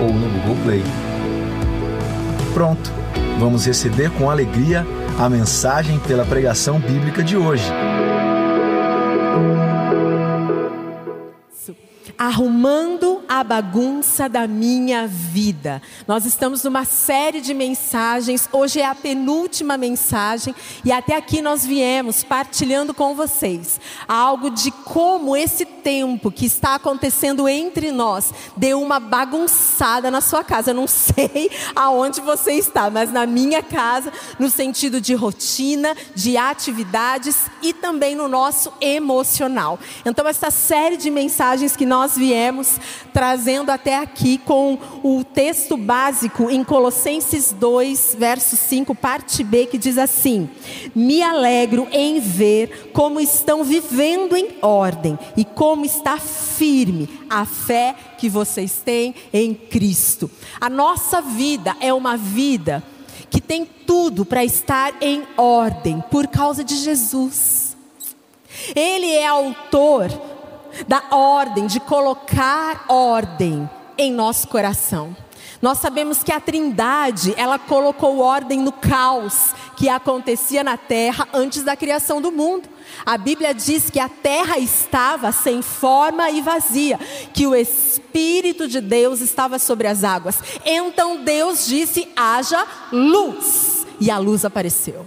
ou no Google Play. Pronto, vamos receber com alegria a mensagem pela pregação bíblica de hoje. Arrumando a bagunça da minha vida. Nós estamos numa série de mensagens, hoje é a penúltima mensagem, e até aqui nós viemos partilhando com vocês algo de como esse tempo que está acontecendo entre nós deu uma bagunçada na sua casa. Eu não sei aonde você está, mas na minha casa, no sentido de rotina, de atividades e também no nosso emocional. Então, essa série de mensagens que nós viemos trazendo até aqui com o texto básico em Colossenses 2, verso 5, parte B, que diz assim: Me alegro em ver como estão vivendo em ordem e como está firme a fé que vocês têm em Cristo. A nossa vida é uma vida que tem tudo para estar em ordem por causa de Jesus. Ele é autor da ordem, de colocar ordem em nosso coração. Nós sabemos que a Trindade, ela colocou ordem no caos que acontecia na terra antes da criação do mundo. A Bíblia diz que a terra estava sem forma e vazia, que o Espírito de Deus estava sobre as águas. Então Deus disse: haja luz, e a luz apareceu.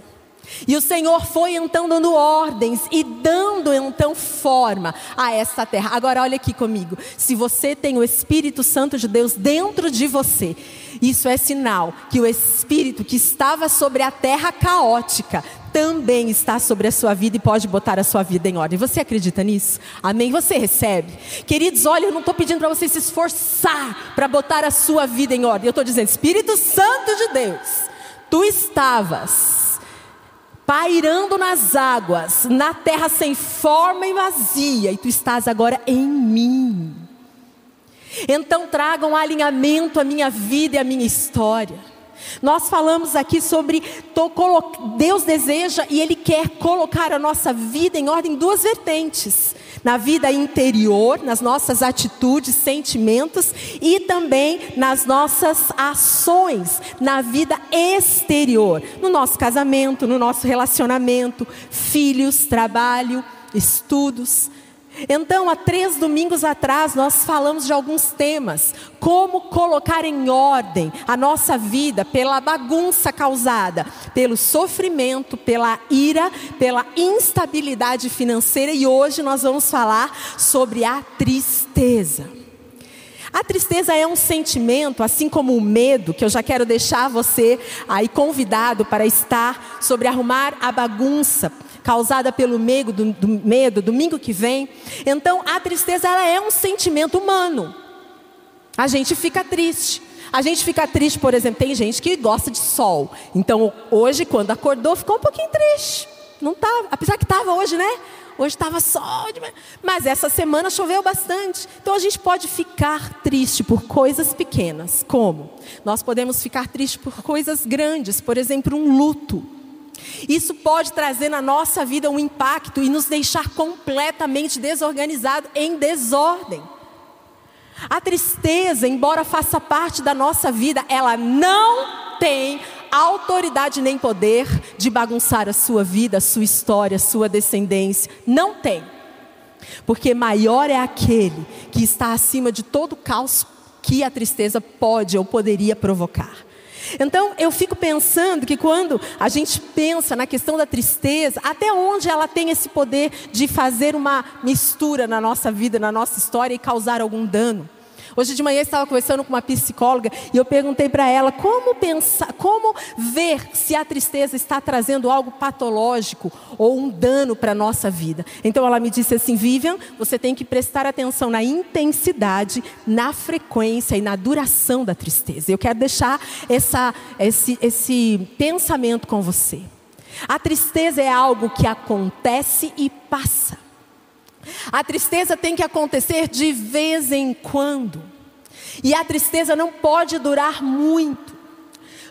E o Senhor foi então dando ordens e dando então forma a essa terra. Agora olha aqui comigo. Se você tem o Espírito Santo de Deus dentro de você, isso é sinal que o Espírito que estava sobre a terra caótica também está sobre a sua vida e pode botar a sua vida em ordem. Você acredita nisso? Amém? Você recebe? Queridos, olha, eu não estou pedindo para você se esforçar para botar a sua vida em ordem. Eu estou dizendo, Espírito Santo de Deus, tu estavas pairando nas águas, na terra sem forma e vazia, e tu estás agora em mim. Então tragam alinhamento à minha vida e à minha história. Nós falamos aqui sobre Deus deseja e Ele quer colocar a nossa vida em ordem em duas vertentes na vida interior, nas nossas atitudes, sentimentos e também nas nossas ações, na vida exterior, no nosso casamento, no nosso relacionamento, filhos, trabalho, estudos. Então, há três domingos atrás, nós falamos de alguns temas. Como colocar em ordem a nossa vida pela bagunça causada, pelo sofrimento, pela ira, pela instabilidade financeira. E hoje nós vamos falar sobre a tristeza. A tristeza é um sentimento, assim como o medo, que eu já quero deixar você aí convidado para estar sobre arrumar a bagunça causada pelo medo, do, do medo, domingo que vem. Então, a tristeza ela é um sentimento humano. A gente fica triste. A gente fica triste, por exemplo, tem gente que gosta de sol. Então, hoje, quando acordou, ficou um pouquinho triste. Não estava, apesar que estava hoje, né? Hoje estava sol, mas essa semana choveu bastante. Então a gente pode ficar triste por coisas pequenas. Como? Nós podemos ficar triste por coisas grandes, por exemplo, um luto. Isso pode trazer na nossa vida um impacto e nos deixar completamente desorganizado, em desordem. A tristeza, embora faça parte da nossa vida, ela não tem autoridade nem poder de bagunçar a sua vida, a sua história, a sua descendência. Não tem. Porque maior é aquele que está acima de todo o caos que a tristeza pode ou poderia provocar. Então eu fico pensando que quando a gente pensa na questão da tristeza, até onde ela tem esse poder de fazer uma mistura na nossa vida, na nossa história e causar algum dano. Hoje de manhã eu estava conversando com uma psicóloga e eu perguntei para ela como pensar, como ver se a tristeza está trazendo algo patológico ou um dano para a nossa vida. Então ela me disse assim, Vivian, você tem que prestar atenção na intensidade, na frequência e na duração da tristeza. Eu quero deixar essa, esse, esse pensamento com você. A tristeza é algo que acontece e passa. A tristeza tem que acontecer de vez em quando. E a tristeza não pode durar muito.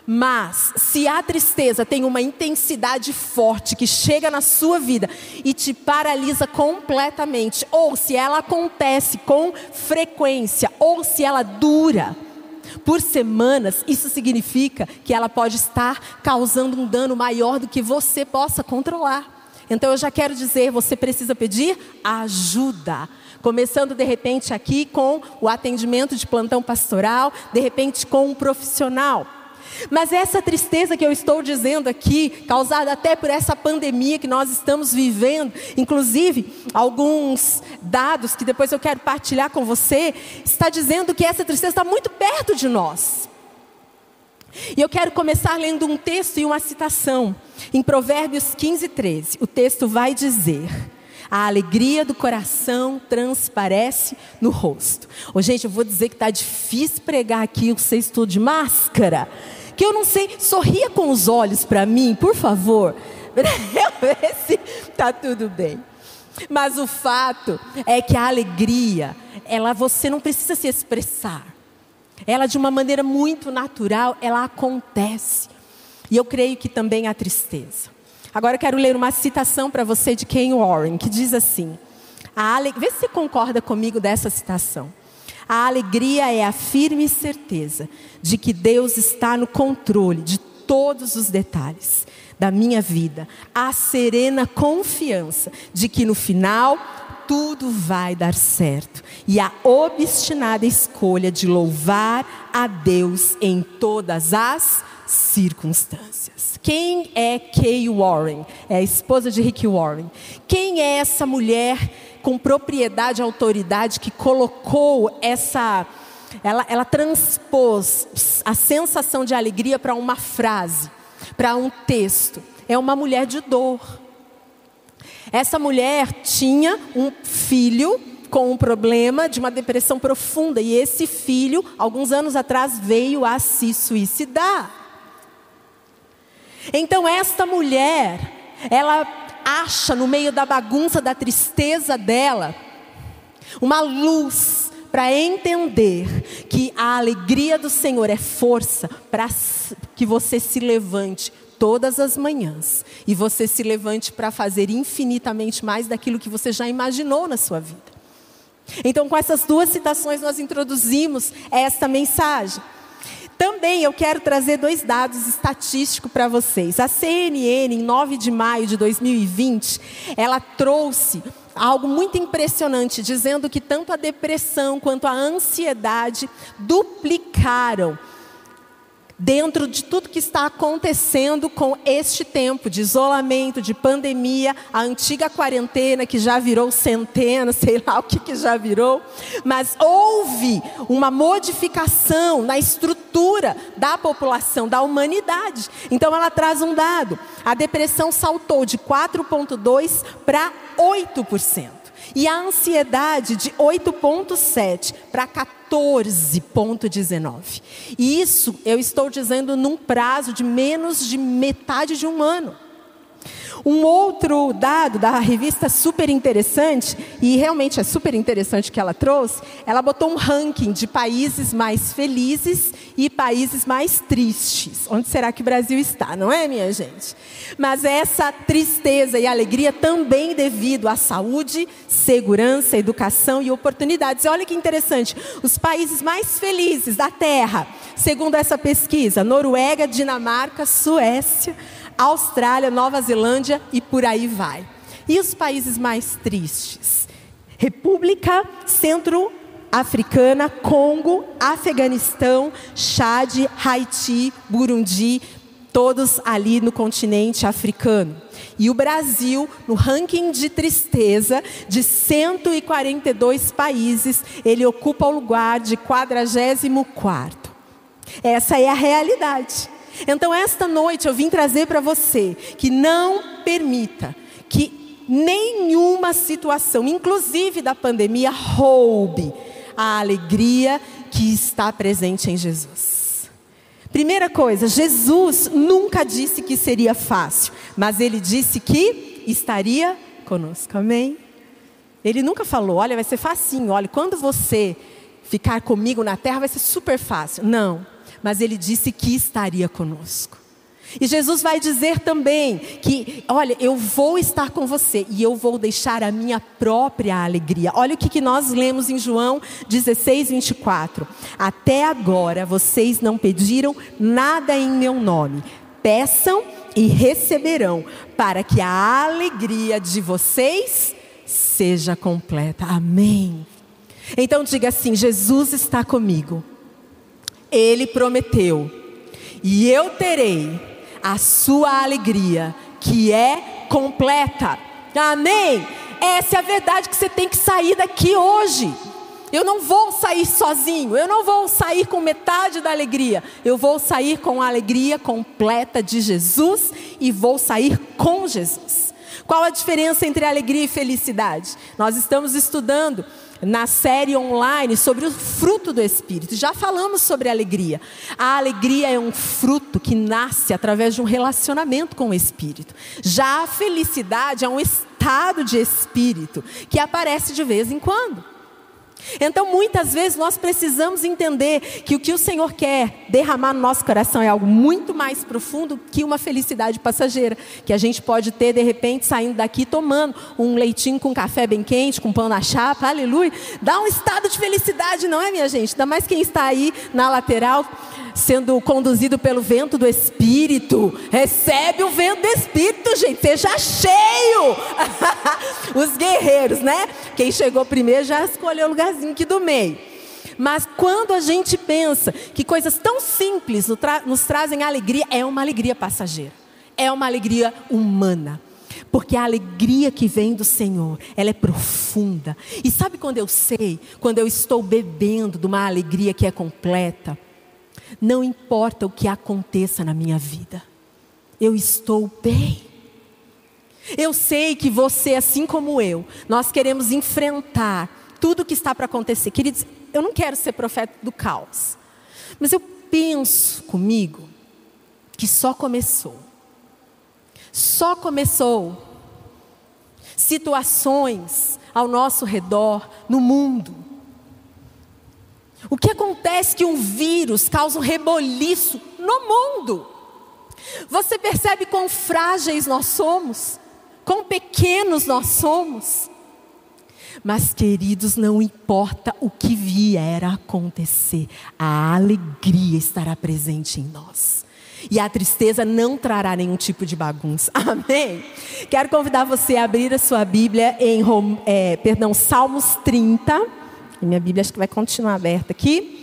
Mas, se a tristeza tem uma intensidade forte que chega na sua vida e te paralisa completamente, ou se ela acontece com frequência, ou se ela dura por semanas, isso significa que ela pode estar causando um dano maior do que você possa controlar. Então eu já quero dizer, você precisa pedir ajuda. Começando de repente aqui com o atendimento de plantão pastoral, de repente com um profissional. Mas essa tristeza que eu estou dizendo aqui, causada até por essa pandemia que nós estamos vivendo, inclusive alguns dados que depois eu quero partilhar com você, está dizendo que essa tristeza está muito perto de nós. E eu quero começar lendo um texto e uma citação. Em Provérbios 15, 13, o texto vai dizer: A alegria do coração transparece no rosto. Ô, gente, eu vou dizer que está difícil pregar aqui, vocês estão de máscara. Que eu não sei, sorria com os olhos para mim, por favor. Eu ver se está tudo bem. Mas o fato é que a alegria, ela você não precisa se expressar. Ela de uma maneira muito natural, ela acontece. E eu creio que também a tristeza. Agora eu quero ler uma citação para você de Ken Warren, que diz assim: a ale... Vê se você concorda comigo dessa citação. A alegria é a firme certeza de que Deus está no controle de todos os detalhes da minha vida. A serena confiança de que no final tudo vai dar certo. E a obstinada escolha de louvar a Deus em todas as circunstâncias. Quem é Kay Warren? É a esposa de Rick Warren. Quem é essa mulher com propriedade e autoridade que colocou essa. Ela, ela transpôs a sensação de alegria para uma frase, para um texto. É uma mulher de dor. Essa mulher tinha um filho com um problema de uma depressão profunda e esse filho, alguns anos atrás, veio a se suicidar. Então esta mulher, ela acha no meio da bagunça da tristeza dela uma luz para entender que a alegria do Senhor é força para que você se levante todas as manhãs e você se levante para fazer infinitamente mais daquilo que você já imaginou na sua vida. Então, com essas duas citações, nós introduzimos esta mensagem. Também eu quero trazer dois dados estatísticos para vocês. A CNN, em 9 de maio de 2020, ela trouxe algo muito impressionante, dizendo que tanto a depressão quanto a ansiedade duplicaram dentro de tudo que está acontecendo com este tempo de isolamento, de pandemia, a antiga quarentena que já virou centena, sei lá o que, que já virou, mas houve uma modificação na estrutura da população, da humanidade. Então ela traz um dado: a depressão saltou de 4,2% para 8%. E a ansiedade de 8,7 para 14,19. E isso eu estou dizendo num prazo de menos de metade de um ano. Um outro dado da revista super interessante, e realmente é super interessante que ela trouxe, ela botou um ranking de países mais felizes e países mais tristes. Onde será que o Brasil está, não é, minha gente? Mas essa tristeza e alegria também devido à saúde, segurança, educação e oportunidades. E olha que interessante, os países mais felizes da Terra, segundo essa pesquisa, Noruega, Dinamarca, Suécia, Austrália, Nova Zelândia e por aí vai. E os países mais tristes? República Centro-Africana, Congo, Afeganistão, Chad, Haiti, Burundi, todos ali no continente africano. E o Brasil, no ranking de tristeza de 142 países, ele ocupa o lugar de 44. Essa é a realidade. Então, esta noite eu vim trazer para você que não permita que nenhuma situação, inclusive da pandemia, roube a alegria que está presente em Jesus. Primeira coisa, Jesus nunca disse que seria fácil, mas ele disse que estaria conosco. Amém? Ele nunca falou, olha, vai ser facinho, olha, quando você ficar comigo na terra vai ser super fácil. Não, mas ele disse que estaria conosco. E Jesus vai dizer também que, olha, eu vou estar com você e eu vou deixar a minha própria alegria. Olha o que, que nós lemos em João 16, 24. Até agora vocês não pediram nada em meu nome. Peçam e receberão, para que a alegria de vocês seja completa. Amém. Então diga assim: Jesus está comigo. Ele prometeu, e eu terei a sua alegria, que é completa. Amém? Essa é a verdade que você tem que sair daqui hoje. Eu não vou sair sozinho, eu não vou sair com metade da alegria, eu vou sair com a alegria completa de Jesus e vou sair com Jesus. Qual a diferença entre alegria e felicidade? Nós estamos estudando na série online sobre o fruto do Espírito. Já falamos sobre alegria. A alegria é um fruto que nasce através de um relacionamento com o Espírito. Já a felicidade é um estado de espírito que aparece de vez em quando. Então, muitas vezes nós precisamos entender que o que o Senhor quer derramar no nosso coração é algo muito mais profundo que uma felicidade passageira, que a gente pode ter de repente saindo daqui tomando um leitinho com café bem quente, com pão na chapa, aleluia. Dá um estado de felicidade, não é, minha gente? Ainda mais quem está aí na lateral sendo conduzido pelo vento do Espírito. Recebe o vento do Espírito, gente. Seja cheio. Os guerreiros, né? Quem chegou primeiro já escolheu o lugarzinho aqui do meio. Mas quando a gente pensa que coisas tão simples nos trazem alegria, é uma alegria passageira. É uma alegria humana. Porque a alegria que vem do Senhor, ela é profunda. E sabe quando eu sei? Quando eu estou bebendo de uma alegria que é completa não importa o que aconteça na minha vida, eu estou bem. Eu sei que você, assim como eu, nós queremos enfrentar tudo o que está para acontecer. Queridos, eu não quero ser profeta do caos, mas eu penso comigo que só começou. Só começou situações ao nosso redor, no mundo, o que acontece que um vírus causa um reboliço no mundo? Você percebe quão frágeis nós somos, quão pequenos nós somos. Mas, queridos, não importa o que vier a acontecer, a alegria estará presente em nós. E a tristeza não trará nenhum tipo de bagunça. Amém? Quero convidar você a abrir a sua Bíblia em é, perdão, Salmos 30. E minha Bíblia acho que vai continuar aberta aqui.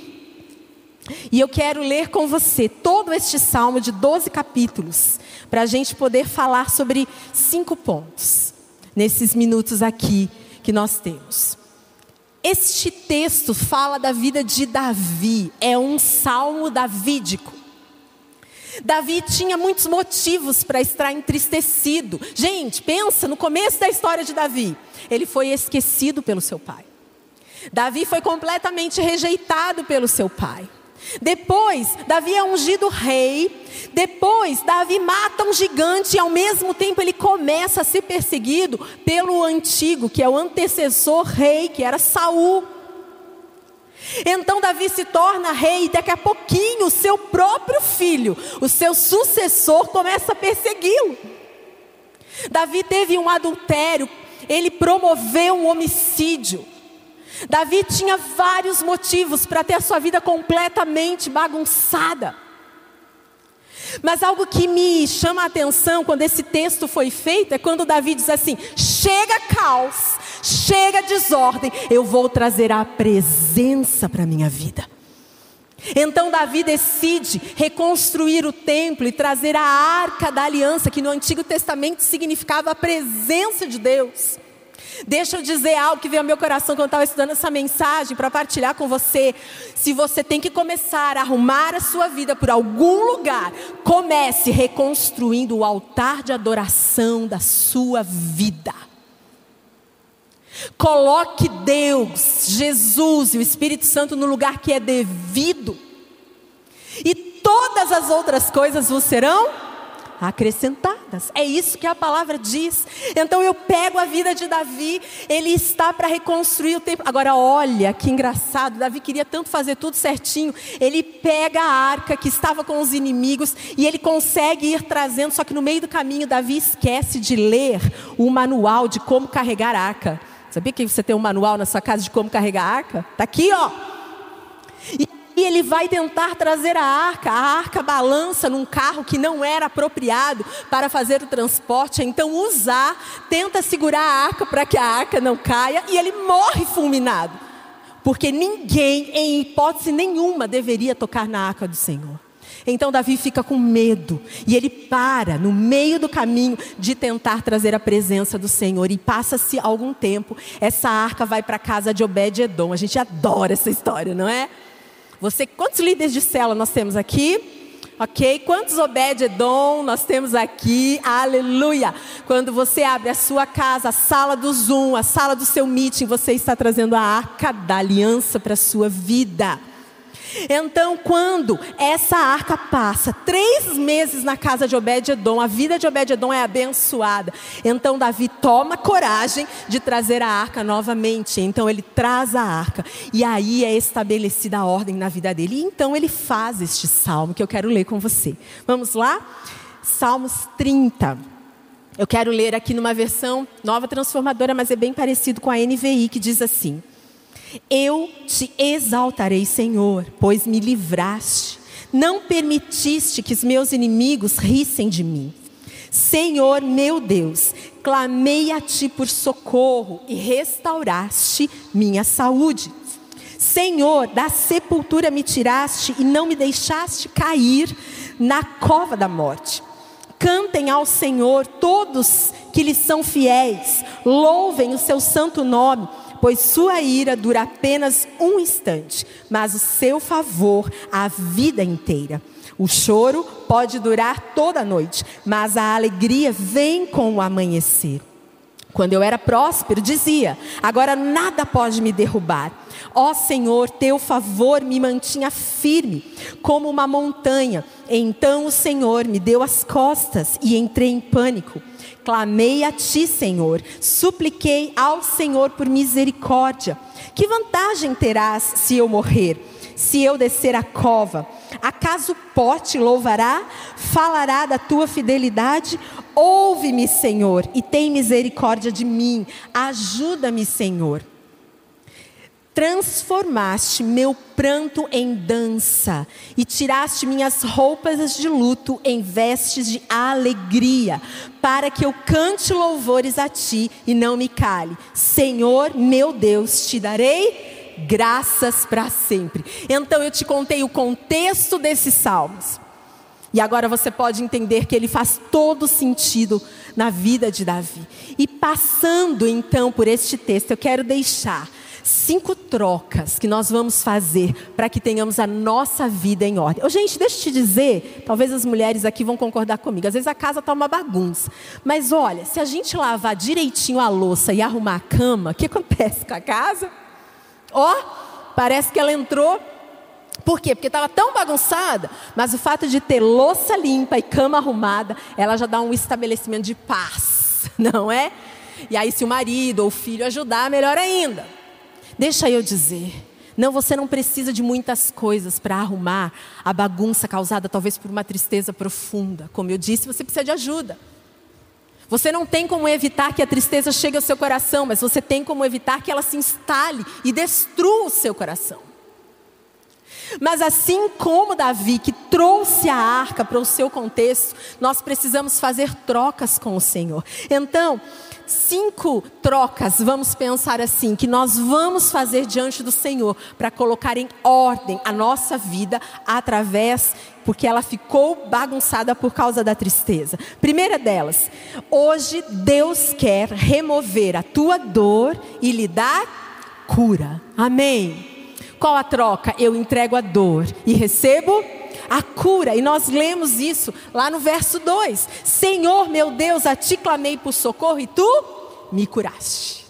E eu quero ler com você todo este salmo de 12 capítulos, para a gente poder falar sobre cinco pontos, nesses minutos aqui que nós temos. Este texto fala da vida de Davi, é um salmo davídico. Davi tinha muitos motivos para estar entristecido. Gente, pensa no começo da história de Davi. Ele foi esquecido pelo seu pai. Davi foi completamente rejeitado pelo seu pai. Depois, Davi é ungido rei. Depois, Davi mata um gigante e ao mesmo tempo ele começa a ser perseguido pelo antigo, que é o antecessor rei, que era Saul. Então Davi se torna rei e daqui a pouquinho o seu próprio filho, o seu sucessor, começa a persegui-lo. Davi teve um adultério, ele promoveu um homicídio. Davi tinha vários motivos para ter a sua vida completamente bagunçada. Mas algo que me chama a atenção quando esse texto foi feito é quando Davi diz assim: chega caos, chega desordem, eu vou trazer a presença para a minha vida. Então Davi decide reconstruir o templo e trazer a arca da aliança, que no Antigo Testamento significava a presença de Deus. Deixa eu dizer algo que veio ao meu coração quando eu estava estudando essa mensagem para partilhar com você. Se você tem que começar a arrumar a sua vida por algum lugar, comece reconstruindo o altar de adoração da sua vida. Coloque Deus, Jesus e o Espírito Santo no lugar que é devido. E todas as outras coisas vos serão acrescentadas. É isso que a palavra diz. Então eu pego a vida de Davi, ele está para reconstruir o templo. Agora olha que engraçado, Davi queria tanto fazer tudo certinho. Ele pega a arca que estava com os inimigos e ele consegue ir trazendo, só que no meio do caminho Davi esquece de ler o manual de como carregar a arca. Sabia que você tem um manual na sua casa de como carregar a arca? Está aqui, ó. E ele vai tentar trazer a arca. A arca balança num carro que não era apropriado para fazer o transporte. Então, usar, tenta segurar a arca para que a arca não caia e ele morre fulminado. Porque ninguém, em hipótese nenhuma, deveria tocar na arca do Senhor. Então Davi fica com medo e ele para no meio do caminho de tentar trazer a presença do Senhor. E passa-se algum tempo, essa arca vai para a casa de Obed-Edom. A gente adora essa história, não é? Você, quantos líderes de cela nós temos aqui? Ok? Quantos Obed-Edom nós temos aqui? Aleluia! Quando você abre a sua casa, a sala do Zoom, a sala do seu meeting, você está trazendo a arca da aliança para a sua vida. Então, quando essa arca passa três meses na casa de Obed-Edom, a vida de Obed-Edom é abençoada. Então, Davi toma coragem de trazer a arca novamente. Então, ele traz a arca. E aí é estabelecida a ordem na vida dele. E então, ele faz este salmo que eu quero ler com você. Vamos lá? Salmos 30. Eu quero ler aqui numa versão nova transformadora, mas é bem parecido com a NVI, que diz assim. Eu te exaltarei, Senhor, pois me livraste. Não permitiste que os meus inimigos rissem de mim. Senhor meu Deus, clamei a ti por socorro e restauraste minha saúde. Senhor, da sepultura me tiraste e não me deixaste cair na cova da morte. Cantem ao Senhor todos que lhe são fiéis, louvem o seu santo nome pois sua ira dura apenas um instante, mas o seu favor a vida inteira. O choro pode durar toda a noite, mas a alegria vem com o amanhecer. Quando eu era próspero, dizia: agora nada pode me derrubar. Ó Senhor, teu favor me mantinha firme, como uma montanha. Então o Senhor me deu as costas e entrei em pânico. Clamei a ti, Senhor, supliquei ao Senhor por misericórdia. Que vantagem terás se eu morrer? Se eu descer a cova? Acaso pó te louvará? Falará da tua fidelidade? Ouve-me, Senhor, e tem misericórdia de mim. Ajuda-me, Senhor transformaste meu pranto em dança e tiraste minhas roupas de luto em vestes de alegria, para que eu cante louvores a ti e não me cale. Senhor, meu Deus, te darei graças para sempre. Então eu te contei o contexto desses salmos. E agora você pode entender que ele faz todo sentido na vida de Davi. E passando então por este texto, eu quero deixar cinco trocas que nós vamos fazer para que tenhamos a nossa vida em ordem. Oh, gente, deixa eu te dizer, talvez as mulheres aqui vão concordar comigo. Às vezes a casa está uma bagunça. Mas olha, se a gente lavar direitinho a louça e arrumar a cama, o que acontece com a casa? Ó, oh, parece que ela entrou por quê? Porque estava tão bagunçada, mas o fato de ter louça limpa e cama arrumada, ela já dá um estabelecimento de paz, não é? E aí, se o marido ou o filho ajudar, melhor ainda. Deixa eu dizer. Não, você não precisa de muitas coisas para arrumar a bagunça causada talvez por uma tristeza profunda. Como eu disse, você precisa de ajuda. Você não tem como evitar que a tristeza chegue ao seu coração, mas você tem como evitar que ela se instale e destrua o seu coração. Mas assim como Davi, que trouxe a arca para o seu contexto, nós precisamos fazer trocas com o Senhor. Então, cinco trocas, vamos pensar assim, que nós vamos fazer diante do Senhor para colocar em ordem a nossa vida através, porque ela ficou bagunçada por causa da tristeza. Primeira delas, hoje Deus quer remover a tua dor e lhe dar cura. Amém. Qual a troca? Eu entrego a dor e recebo a cura. E nós lemos isso lá no verso 2: Senhor meu Deus, a ti clamei por socorro e tu me curaste.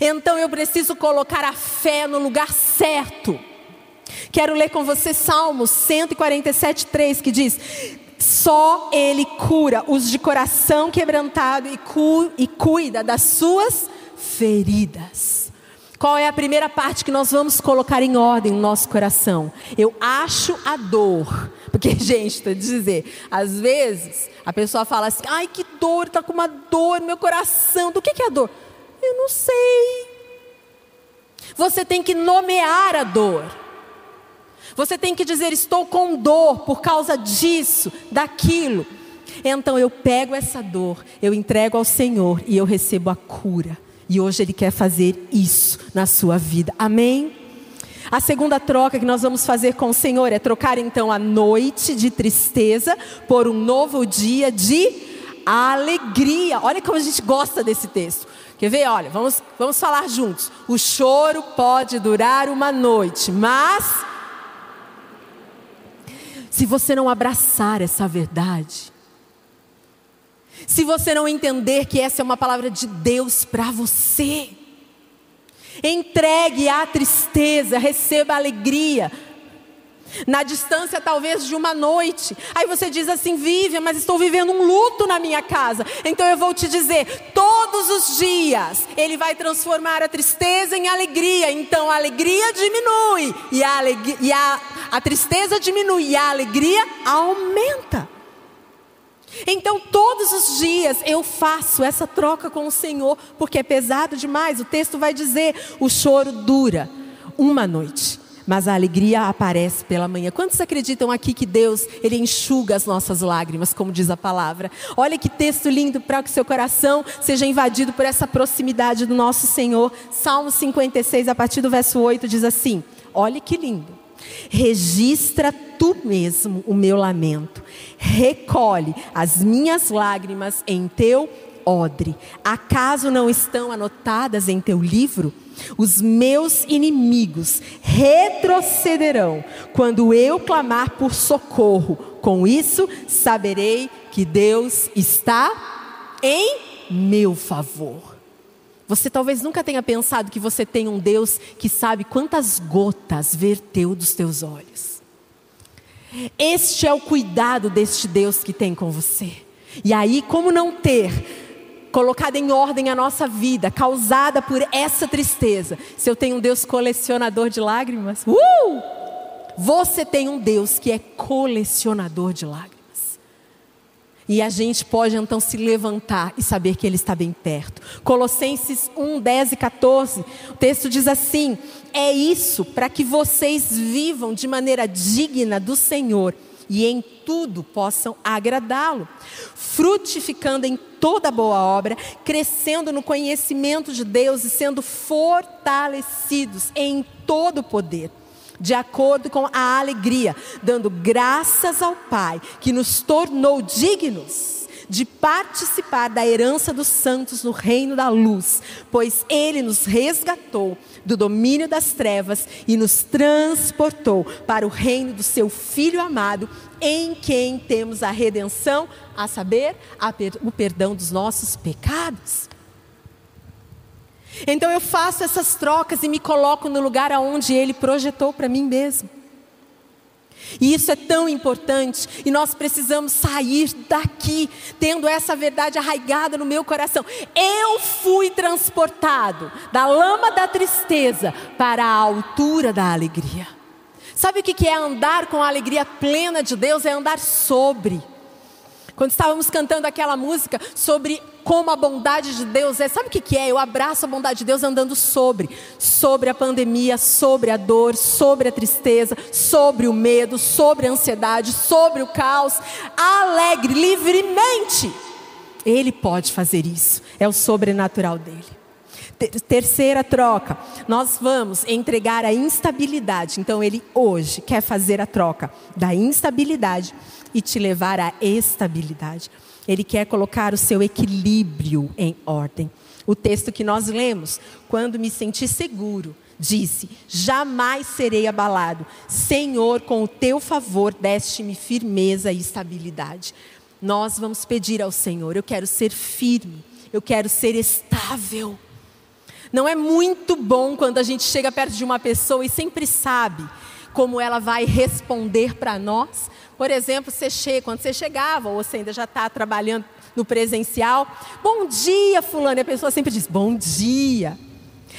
Então eu preciso colocar a fé no lugar certo. Quero ler com você Salmos 147, 3, que diz: Só Ele cura os de coração quebrantado e, cu e cuida das suas feridas. Qual é a primeira parte que nós vamos colocar em ordem no nosso coração? Eu acho a dor. Porque, gente, estou dizer, às vezes a pessoa fala assim: ai, que dor, está com uma dor no meu coração. Do que, que é a dor? Eu não sei. Você tem que nomear a dor. Você tem que dizer: estou com dor por causa disso, daquilo. Então eu pego essa dor, eu entrego ao Senhor e eu recebo a cura. E hoje Ele quer fazer isso na sua vida. Amém? A segunda troca que nós vamos fazer com o Senhor é trocar então a noite de tristeza por um novo dia de alegria. Olha como a gente gosta desse texto. Quer ver? Olha, vamos, vamos falar juntos. O choro pode durar uma noite, mas se você não abraçar essa verdade, se você não entender que essa é uma palavra de Deus para você. Entregue a tristeza, receba a alegria. Na distância, talvez, de uma noite. Aí você diz assim: Vive, mas estou vivendo um luto na minha casa. Então eu vou te dizer: todos os dias, Ele vai transformar a tristeza em alegria. Então a alegria diminui, e a, alegria, e a, a tristeza diminui, e a alegria aumenta. Então, todos os dias eu faço essa troca com o Senhor, porque é pesado demais. O texto vai dizer: o choro dura uma noite, mas a alegria aparece pela manhã. Quantos acreditam aqui que Deus, Ele enxuga as nossas lágrimas, como diz a palavra? Olha que texto lindo para que seu coração seja invadido por essa proximidade do nosso Senhor. Salmo 56, a partir do verso 8, diz assim: Olha que lindo. Registra tu mesmo o meu lamento, recolhe as minhas lágrimas em teu odre. Acaso não estão anotadas em teu livro? Os meus inimigos retrocederão quando eu clamar por socorro. Com isso, saberei que Deus está em meu favor. Você talvez nunca tenha pensado que você tem um Deus que sabe quantas gotas verteu dos teus olhos. Este é o cuidado deste Deus que tem com você. E aí, como não ter colocado em ordem a nossa vida, causada por essa tristeza, se eu tenho um Deus colecionador de lágrimas? Uh! Você tem um Deus que é colecionador de lágrimas. E a gente pode então se levantar e saber que Ele está bem perto. Colossenses 1, 10 e 14, o texto diz assim: É isso para que vocês vivam de maneira digna do Senhor e em tudo possam agradá-lo, frutificando em toda boa obra, crescendo no conhecimento de Deus e sendo fortalecidos em todo o poder de acordo com a alegria, dando graças ao Pai, que nos tornou dignos de participar da herança dos santos no reino da luz, pois Ele nos resgatou do domínio das trevas e nos transportou para o reino do Seu Filho amado, em quem temos a redenção, a saber, a per o perdão dos nossos pecados. Então eu faço essas trocas e me coloco no lugar aonde Ele projetou para mim mesmo. E isso é tão importante, e nós precisamos sair daqui, tendo essa verdade arraigada no meu coração. Eu fui transportado da lama da tristeza para a altura da alegria. Sabe o que é andar com a alegria plena de Deus? É andar sobre. Quando estávamos cantando aquela música sobre como a bondade de Deus é, sabe o que, é? Eu abraço a bondade de Deus andando sobre, sobre a pandemia, sobre a dor, sobre a tristeza, sobre o medo, sobre a ansiedade, sobre o caos, alegre, livremente. Ele pode fazer isso. É o sobrenatural dele. Terceira troca, nós vamos entregar a instabilidade. Então, ele hoje quer fazer a troca da instabilidade e te levar à estabilidade. Ele quer colocar o seu equilíbrio em ordem. O texto que nós lemos, quando me senti seguro, disse: Jamais serei abalado. Senhor, com o teu favor, deste-me firmeza e estabilidade. Nós vamos pedir ao Senhor: Eu quero ser firme, eu quero ser estável. Não é muito bom quando a gente chega perto de uma pessoa e sempre sabe como ela vai responder para nós. Por exemplo, você chega, quando você chegava, ou você ainda já está trabalhando no presencial, bom dia, fulano, e a pessoa sempre diz, bom dia.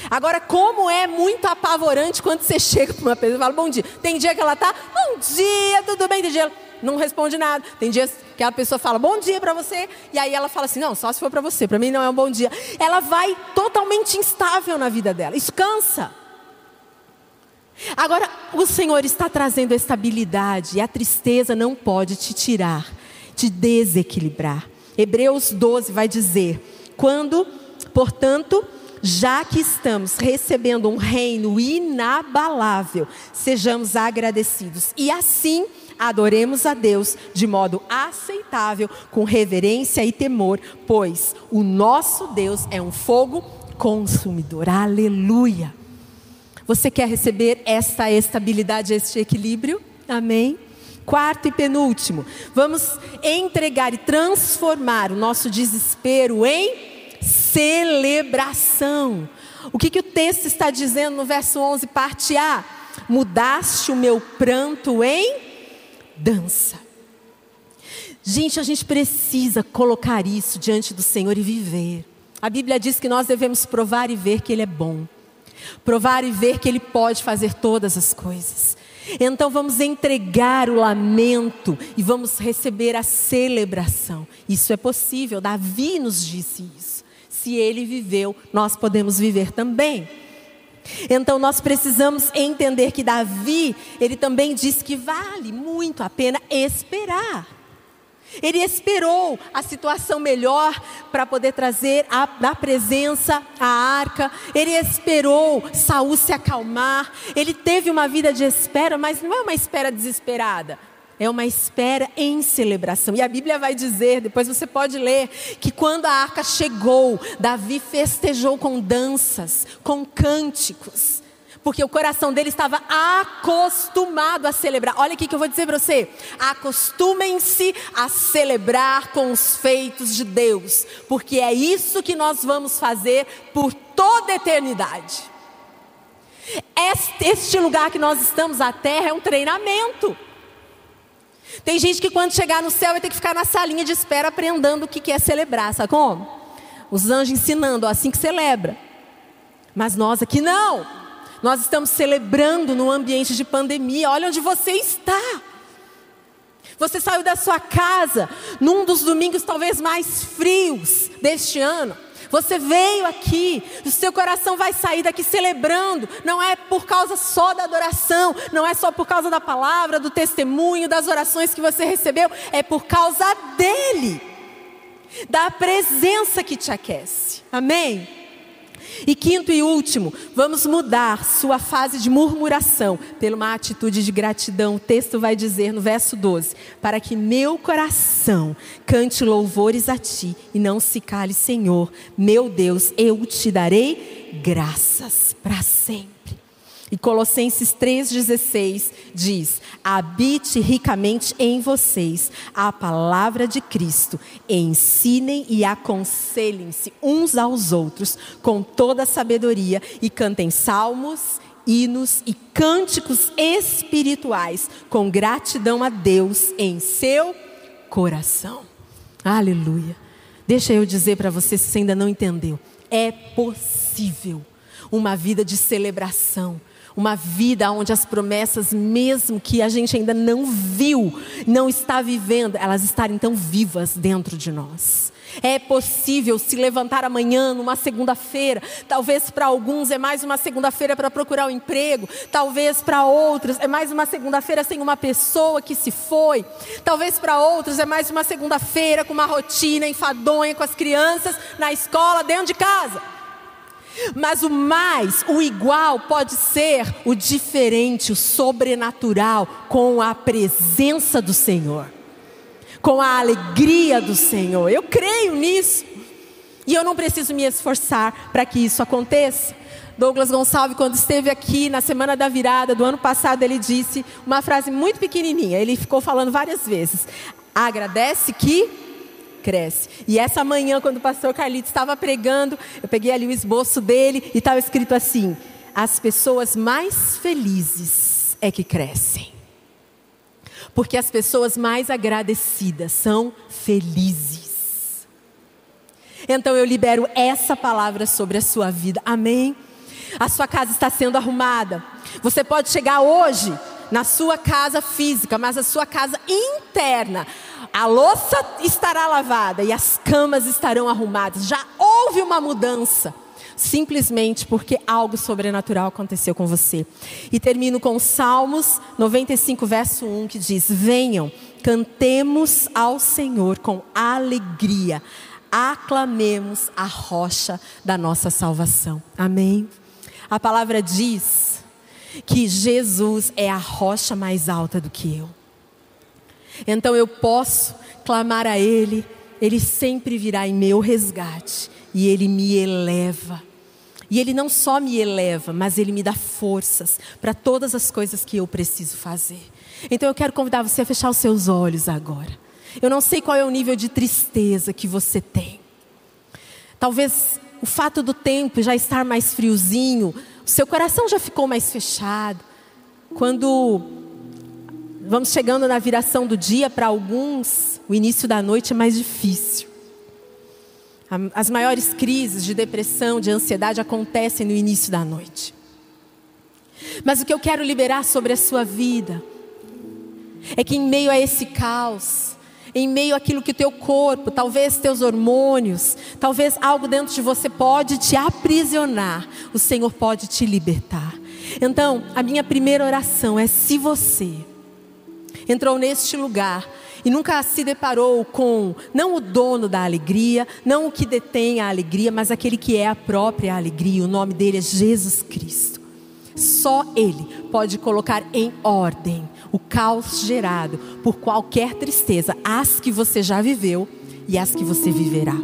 Agora, como é muito apavorante quando você chega para uma pessoa e fala bom dia. Tem dia que ela está, bom dia, tudo bem? Tem dia não responde nada. Tem dias que a pessoa fala bom dia para você, e aí ela fala assim: não, só se for para você, para mim não é um bom dia. Ela vai totalmente instável na vida dela, isso cansa. Agora, o Senhor está trazendo estabilidade, e a tristeza não pode te tirar, te desequilibrar. Hebreus 12 vai dizer: quando, portanto, já que estamos recebendo um reino inabalável, sejamos agradecidos. E assim, adoremos a Deus de modo aceitável, com reverência e temor, pois o nosso Deus é um fogo consumidor. Aleluia. Você quer receber esta estabilidade, este equilíbrio? Amém? Quarto e penúltimo, vamos entregar e transformar o nosso desespero em celebração. O que, que o texto está dizendo no verso 11, parte A? Mudaste o meu pranto em dança. Gente, a gente precisa colocar isso diante do Senhor e viver. A Bíblia diz que nós devemos provar e ver que Ele é bom, provar e ver que Ele pode fazer todas as coisas. Então vamos entregar o lamento e vamos receber a celebração. Isso é possível, Davi nos disse isso. Se ele viveu, nós podemos viver também. Então nós precisamos entender que Davi, ele também diz que vale muito a pena esperar. Ele esperou a situação melhor para poder trazer a, da presença a arca. Ele esperou Saul se acalmar. Ele teve uma vida de espera, mas não é uma espera desesperada. É uma espera em celebração. E a Bíblia vai dizer, depois você pode ler, que quando a arca chegou, Davi festejou com danças, com cânticos, porque o coração dele estava acostumado a celebrar. Olha aqui que eu vou dizer para você: acostumem-se a celebrar com os feitos de Deus, porque é isso que nós vamos fazer por toda a eternidade. Este, lugar que nós estamos, a terra, é um treinamento. Tem gente que quando chegar no céu vai ter que ficar na salinha de espera aprendendo o que é celebrar, sabe como? Os anjos ensinando, ó, assim que celebra. Mas nós aqui não. Nós estamos celebrando no ambiente de pandemia. Olha onde você está. Você saiu da sua casa num dos domingos talvez mais frios deste ano. Você veio aqui, o seu coração vai sair daqui celebrando. Não é por causa só da adoração, não é só por causa da palavra, do testemunho, das orações que você recebeu, é por causa dele, da presença que te aquece. Amém? E quinto e último, vamos mudar sua fase de murmuração por uma atitude de gratidão. O texto vai dizer no verso 12: Para que meu coração cante louvores a ti e não se cale, Senhor, meu Deus, eu te darei graças para sempre. E Colossenses 3,16 diz: habite ricamente em vocês a palavra de Cristo, ensinem e aconselhem-se uns aos outros com toda a sabedoria e cantem salmos, hinos e cânticos espirituais com gratidão a Deus em seu coração. Aleluia. Deixa eu dizer para você se ainda não entendeu: é possível uma vida de celebração Uma vida onde as promessas, mesmo que a gente ainda não viu, não está vivendo, elas estarem tão vivas dentro de nós. É possível se levantar amanhã, numa segunda-feira. Talvez para alguns é mais uma segunda-feira para procurar um emprego. Talvez para outros é mais uma segunda-feira sem uma pessoa que se foi. Talvez para outros é mais uma segunda-feira com uma rotina enfadonha com as crianças na escola, dentro de casa. Mas o mais, o igual, pode ser o diferente, o sobrenatural, com a presença do Senhor com a alegria do Senhor. Eu creio nisso. E eu não preciso me esforçar para que isso aconteça. Douglas Gonçalves, quando esteve aqui na semana da virada do ano passado, ele disse uma frase muito pequenininha. Ele ficou falando várias vezes: agradece que cresce. E essa manhã, quando o pastor Carlito estava pregando, eu peguei ali o esboço dele e estava escrito assim: as pessoas mais felizes é que crescem. Porque as pessoas mais agradecidas são felizes. Então eu libero essa palavra sobre a sua vida. Amém? A sua casa está sendo arrumada. Você pode chegar hoje na sua casa física, mas a sua casa interna. A louça estará lavada e as camas estarão arrumadas. Já houve uma mudança simplesmente porque algo sobrenatural aconteceu com você. E termino com Salmos 95, verso 1, que diz: Venham, cantemos ao Senhor com alegria, aclamemos a rocha da nossa salvação. Amém? A palavra diz que Jesus é a rocha mais alta do que eu. Então eu posso clamar a Ele, Ele sempre virá em meu resgate e Ele me eleva. E Ele não só me eleva, mas Ele me dá forças para todas as coisas que eu preciso fazer. Então eu quero convidar você a fechar os seus olhos agora. Eu não sei qual é o nível de tristeza que você tem. Talvez o fato do tempo já estar mais friozinho, o seu coração já ficou mais fechado. Quando vamos chegando na viração do dia, para alguns, o início da noite é mais difícil. As maiores crises de depressão, de ansiedade acontecem no início da noite. Mas o que eu quero liberar sobre a sua vida é que em meio a esse caos, em meio àquilo que o teu corpo, talvez teus hormônios, talvez algo dentro de você pode te aprisionar, o Senhor pode te libertar. Então, a minha primeira oração é se você entrou neste lugar e nunca se deparou com não o dono da alegria, não o que detém a alegria, mas aquele que é a própria alegria. O nome dele é Jesus Cristo. Só ele pode colocar em ordem o caos gerado por qualquer tristeza, as que você já viveu e as que você viverá.